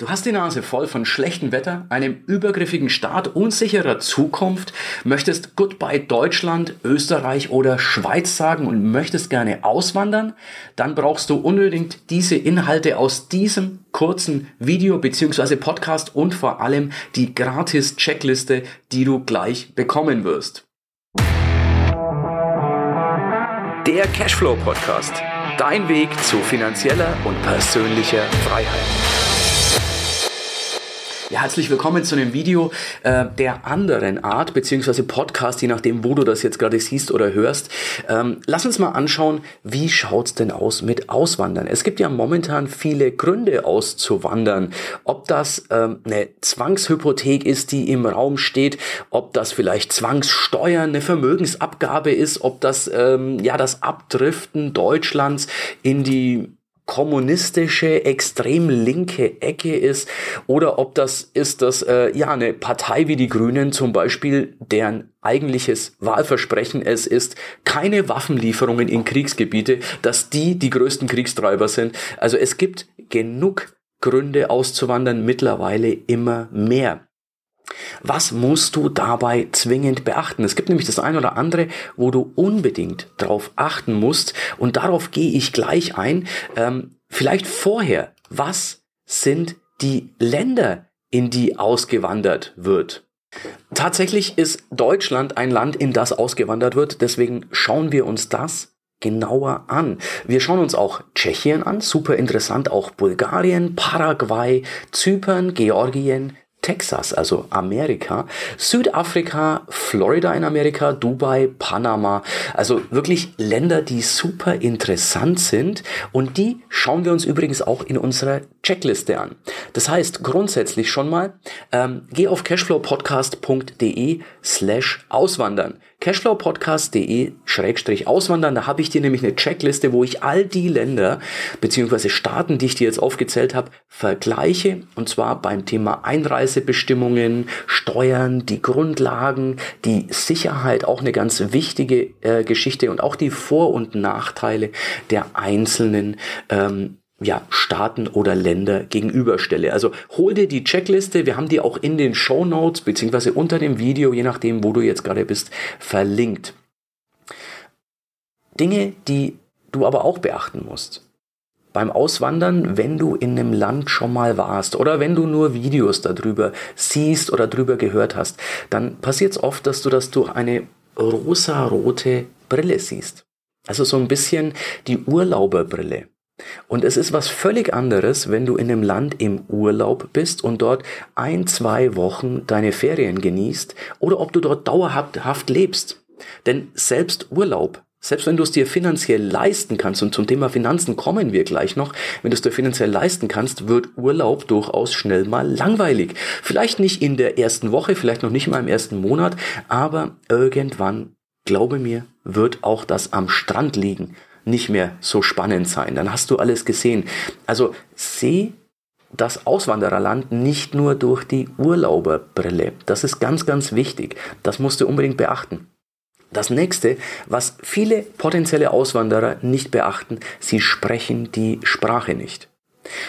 Du hast die Nase voll von schlechtem Wetter, einem übergriffigen Staat, unsicherer Zukunft, möchtest Goodbye Deutschland, Österreich oder Schweiz sagen und möchtest gerne auswandern? Dann brauchst du unbedingt diese Inhalte aus diesem kurzen Video bzw. Podcast und vor allem die gratis Checkliste, die du gleich bekommen wirst. Der Cashflow Podcast. Dein Weg zu finanzieller und persönlicher Freiheit. Ja, herzlich willkommen zu einem Video äh, der anderen Art, beziehungsweise Podcast, je nachdem, wo du das jetzt gerade siehst oder hörst. Ähm, lass uns mal anschauen, wie schaut's denn aus mit Auswandern? Es gibt ja momentan viele Gründe auszuwandern. Ob das ähm, eine Zwangshypothek ist, die im Raum steht, ob das vielleicht Zwangssteuern, eine Vermögensabgabe ist, ob das ähm, ja das Abdriften Deutschlands in die kommunistische, extrem linke Ecke ist oder ob das ist, dass äh, ja eine Partei wie die Grünen zum Beispiel, deren eigentliches Wahlversprechen es ist, keine Waffenlieferungen in Kriegsgebiete, dass die die größten Kriegstreiber sind. Also es gibt genug Gründe auszuwandern, mittlerweile immer mehr. Was musst du dabei zwingend beachten? Es gibt nämlich das eine oder andere, wo du unbedingt darauf achten musst und darauf gehe ich gleich ein. Ähm, vielleicht vorher, was sind die Länder, in die ausgewandert wird? Tatsächlich ist Deutschland ein Land, in das ausgewandert wird, deswegen schauen wir uns das genauer an. Wir schauen uns auch Tschechien an, super interessant, auch Bulgarien, Paraguay, Zypern, Georgien, Texas, also Amerika, Südafrika, Florida in Amerika, Dubai, Panama, also wirklich Länder, die super interessant sind und die schauen wir uns übrigens auch in unserer Checkliste an. Das heißt grundsätzlich schon mal, ähm, geh auf cashflowpodcast.de slash auswandern cashflowpodcast.de-auswandern. Da habe ich dir nämlich eine Checkliste, wo ich all die Länder beziehungsweise Staaten, die ich dir jetzt aufgezählt habe, vergleiche. Und zwar beim Thema Einreisebestimmungen, Steuern, die Grundlagen, die Sicherheit, auch eine ganz wichtige äh, Geschichte und auch die Vor- und Nachteile der einzelnen ähm, ja, Staaten oder Länder gegenüberstelle. Also hol dir die Checkliste, wir haben die auch in den Show Notes beziehungsweise unter dem Video, je nachdem, wo du jetzt gerade bist, verlinkt. Dinge, die du aber auch beachten musst. Beim Auswandern, wenn du in einem Land schon mal warst oder wenn du nur Videos darüber siehst oder darüber gehört hast, dann passiert es oft, dass du das durch eine rosa-rote Brille siehst. Also so ein bisschen die Urlauberbrille. Und es ist was völlig anderes, wenn du in einem Land im Urlaub bist und dort ein, zwei Wochen deine Ferien genießt oder ob du dort dauerhaft lebst. Denn selbst Urlaub, selbst wenn du es dir finanziell leisten kannst, und zum Thema Finanzen kommen wir gleich noch, wenn du es dir finanziell leisten kannst, wird Urlaub durchaus schnell mal langweilig. Vielleicht nicht in der ersten Woche, vielleicht noch nicht mal im ersten Monat, aber irgendwann, glaube mir, wird auch das am Strand liegen nicht mehr so spannend sein. Dann hast du alles gesehen. Also seh das Auswandererland nicht nur durch die Urlauberbrille. Das ist ganz, ganz wichtig. Das musst du unbedingt beachten. Das nächste, was viele potenzielle Auswanderer nicht beachten, sie sprechen die Sprache nicht.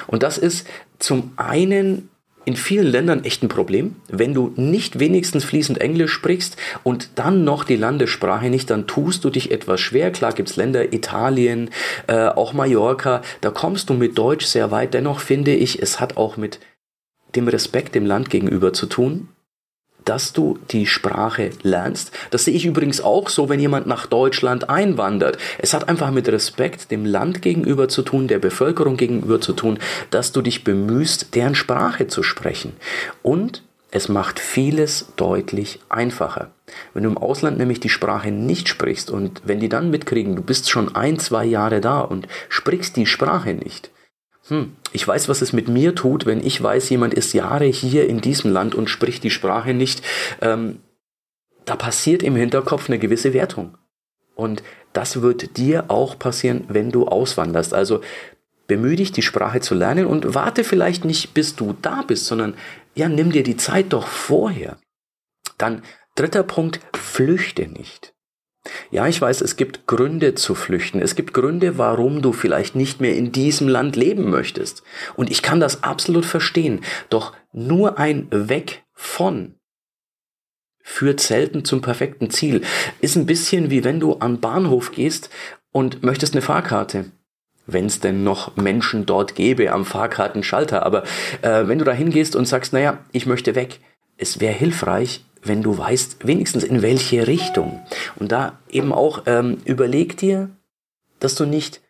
Und das ist zum einen in vielen Ländern echt ein Problem. Wenn du nicht wenigstens fließend Englisch sprichst und dann noch die Landessprache nicht, dann tust du dich etwas schwer. Klar gibt's Länder, Italien, äh, auch Mallorca, da kommst du mit Deutsch sehr weit. Dennoch finde ich, es hat auch mit dem Respekt dem Land gegenüber zu tun dass du die Sprache lernst. Das sehe ich übrigens auch so, wenn jemand nach Deutschland einwandert. Es hat einfach mit Respekt dem Land gegenüber zu tun, der Bevölkerung gegenüber zu tun, dass du dich bemühst, deren Sprache zu sprechen. Und es macht vieles deutlich einfacher. Wenn du im Ausland nämlich die Sprache nicht sprichst und wenn die dann mitkriegen, du bist schon ein, zwei Jahre da und sprichst die Sprache nicht, hm, ich weiß, was es mit mir tut, wenn ich weiß, jemand ist Jahre hier in diesem Land und spricht die Sprache nicht. Ähm, da passiert im Hinterkopf eine gewisse Wertung. Und das wird dir auch passieren, wenn du auswanderst. Also bemühe dich, die Sprache zu lernen und warte vielleicht nicht, bis du da bist, sondern ja, nimm dir die Zeit doch vorher. Dann dritter Punkt, flüchte nicht. Ja, ich weiß, es gibt Gründe zu flüchten. Es gibt Gründe, warum du vielleicht nicht mehr in diesem Land leben möchtest. Und ich kann das absolut verstehen. Doch nur ein Weg von führt selten zum perfekten Ziel. Ist ein bisschen wie wenn du am Bahnhof gehst und möchtest eine Fahrkarte. Wenn es denn noch Menschen dort gäbe am Fahrkartenschalter. Aber äh, wenn du da hingehst und sagst, naja, ich möchte weg, es wäre hilfreich, wenn du weißt, wenigstens in welche Richtung. Und da eben auch ähm, überleg dir, dass du nicht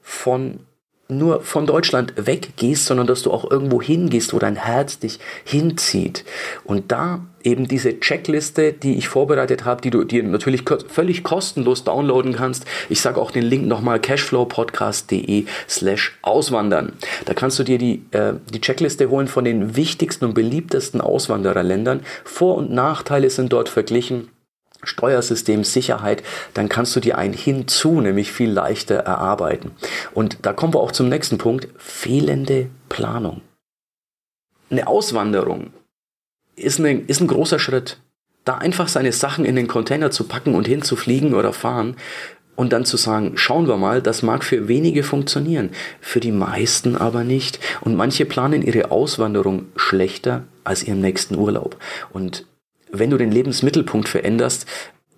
von nur von Deutschland weggehst, sondern dass du auch irgendwo hingehst, wo dein Herz dich hinzieht. Und da eben diese Checkliste, die ich vorbereitet habe, die du dir natürlich völlig kostenlos downloaden kannst. Ich sage auch den Link nochmal cashflowpodcast.de slash auswandern. Da kannst du dir die, äh, die Checkliste holen von den wichtigsten und beliebtesten Auswandererländern. Vor- und Nachteile sind dort verglichen. Steuersystem, Sicherheit, dann kannst du dir ein Hinzu nämlich viel leichter erarbeiten. Und da kommen wir auch zum nächsten Punkt, fehlende Planung. Eine Auswanderung ist, eine, ist ein großer Schritt. Da einfach seine Sachen in den Container zu packen und hinzufliegen oder fahren und dann zu sagen, schauen wir mal, das mag für wenige funktionieren, für die meisten aber nicht. Und manche planen ihre Auswanderung schlechter als ihren nächsten Urlaub. Und wenn du den Lebensmittelpunkt veränderst,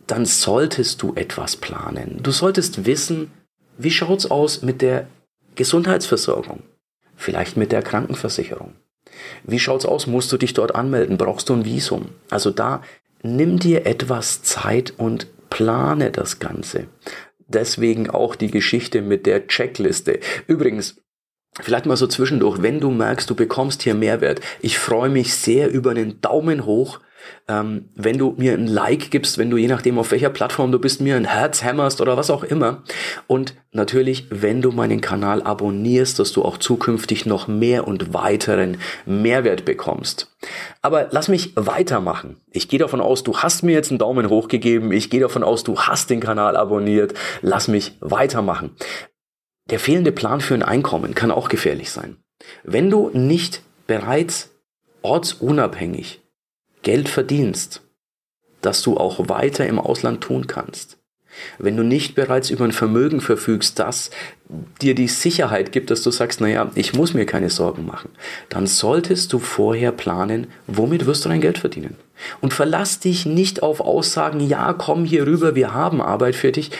dann solltest du etwas planen. Du solltest wissen, wie schaut's aus mit der Gesundheitsversorgung? Vielleicht mit der Krankenversicherung. Wie schaut's aus? Musst du dich dort anmelden? Brauchst du ein Visum? Also da nimm dir etwas Zeit und plane das Ganze. Deswegen auch die Geschichte mit der Checkliste. Übrigens, Vielleicht mal so zwischendurch, wenn du merkst, du bekommst hier Mehrwert. Ich freue mich sehr über einen Daumen hoch ähm, wenn du mir ein Like gibst, wenn du je nachdem auf welcher Plattform du bist, mir ein Herz hämmerst oder was auch immer. Und natürlich, wenn du meinen Kanal abonnierst, dass du auch zukünftig noch mehr und weiteren Mehrwert bekommst. Aber lass mich weitermachen. Ich gehe davon aus, du hast mir jetzt einen Daumen hoch gegeben. Ich gehe davon aus, du hast den Kanal abonniert. Lass mich weitermachen. Der fehlende Plan für ein Einkommen kann auch gefährlich sein. Wenn du nicht bereits ortsunabhängig Geld verdienst, das du auch weiter im Ausland tun kannst, wenn du nicht bereits über ein Vermögen verfügst, das dir die Sicherheit gibt, dass du sagst, naja, ich muss mir keine Sorgen machen, dann solltest du vorher planen, womit wirst du dein Geld verdienen. Und verlass dich nicht auf Aussagen, ja, komm hier rüber, wir haben Arbeit für dich,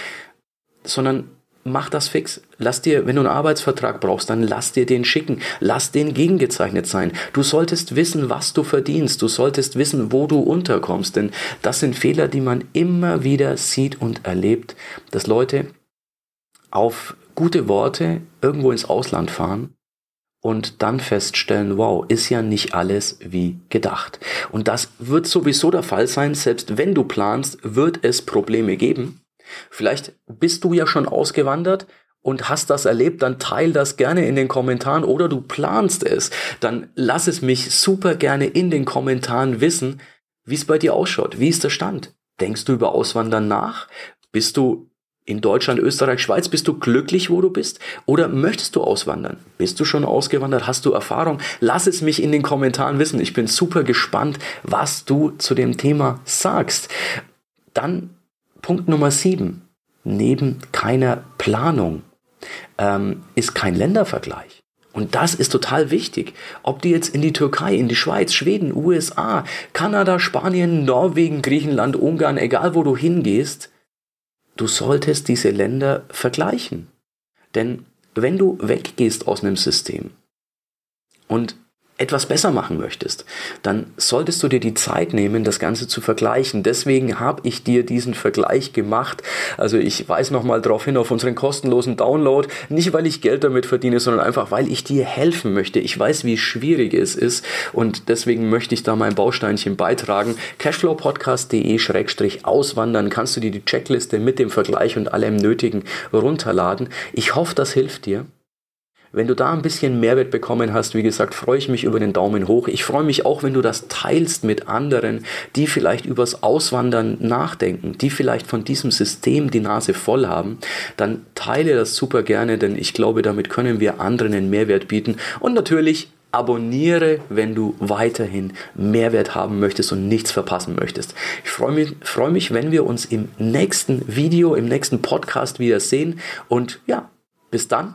sondern mach das fix. Lass dir, wenn du einen Arbeitsvertrag brauchst, dann lass dir den schicken. Lass den gegengezeichnet sein. Du solltest wissen, was du verdienst. Du solltest wissen, wo du unterkommst. Denn das sind Fehler, die man immer wieder sieht und erlebt, dass Leute auf gute Worte irgendwo ins Ausland fahren und dann feststellen, wow, ist ja nicht alles wie gedacht. Und das wird sowieso der Fall sein, selbst wenn du planst, wird es Probleme geben. Vielleicht bist du ja schon ausgewandert und hast das erlebt, dann teil das gerne in den Kommentaren oder du planst es, dann lass es mich super gerne in den Kommentaren wissen, wie es bei dir ausschaut. Wie ist der Stand? Denkst du über Auswandern nach? Bist du in Deutschland, Österreich, Schweiz, bist du glücklich, wo du bist? Oder möchtest du auswandern? Bist du schon ausgewandert? Hast du Erfahrung? Lass es mich in den Kommentaren wissen. Ich bin super gespannt, was du zu dem Thema sagst. Dann Punkt Nummer sieben. Neben keiner Planung ähm, ist kein Ländervergleich. Und das ist total wichtig. Ob du jetzt in die Türkei, in die Schweiz, Schweden, USA, Kanada, Spanien, Norwegen, Griechenland, Ungarn, egal wo du hingehst, du solltest diese Länder vergleichen. Denn wenn du weggehst aus einem System und etwas besser machen möchtest, dann solltest du dir die Zeit nehmen, das Ganze zu vergleichen. Deswegen habe ich dir diesen Vergleich gemacht. Also ich weise nochmal darauf hin auf unseren kostenlosen Download. Nicht, weil ich Geld damit verdiene, sondern einfach, weil ich dir helfen möchte. Ich weiß, wie schwierig es ist und deswegen möchte ich da mein Bausteinchen beitragen. Cashflowpodcast.de-auswandern kannst du dir die Checkliste mit dem Vergleich und allem Nötigen runterladen. Ich hoffe, das hilft dir. Wenn du da ein bisschen Mehrwert bekommen hast, wie gesagt, freue ich mich über den Daumen hoch. Ich freue mich auch, wenn du das teilst mit anderen, die vielleicht übers Auswandern nachdenken, die vielleicht von diesem System die Nase voll haben. Dann teile das super gerne, denn ich glaube, damit können wir anderen einen Mehrwert bieten. Und natürlich abonniere, wenn du weiterhin Mehrwert haben möchtest und nichts verpassen möchtest. Ich freue mich, freue mich, wenn wir uns im nächsten Video, im nächsten Podcast wieder sehen. Und ja, bis dann,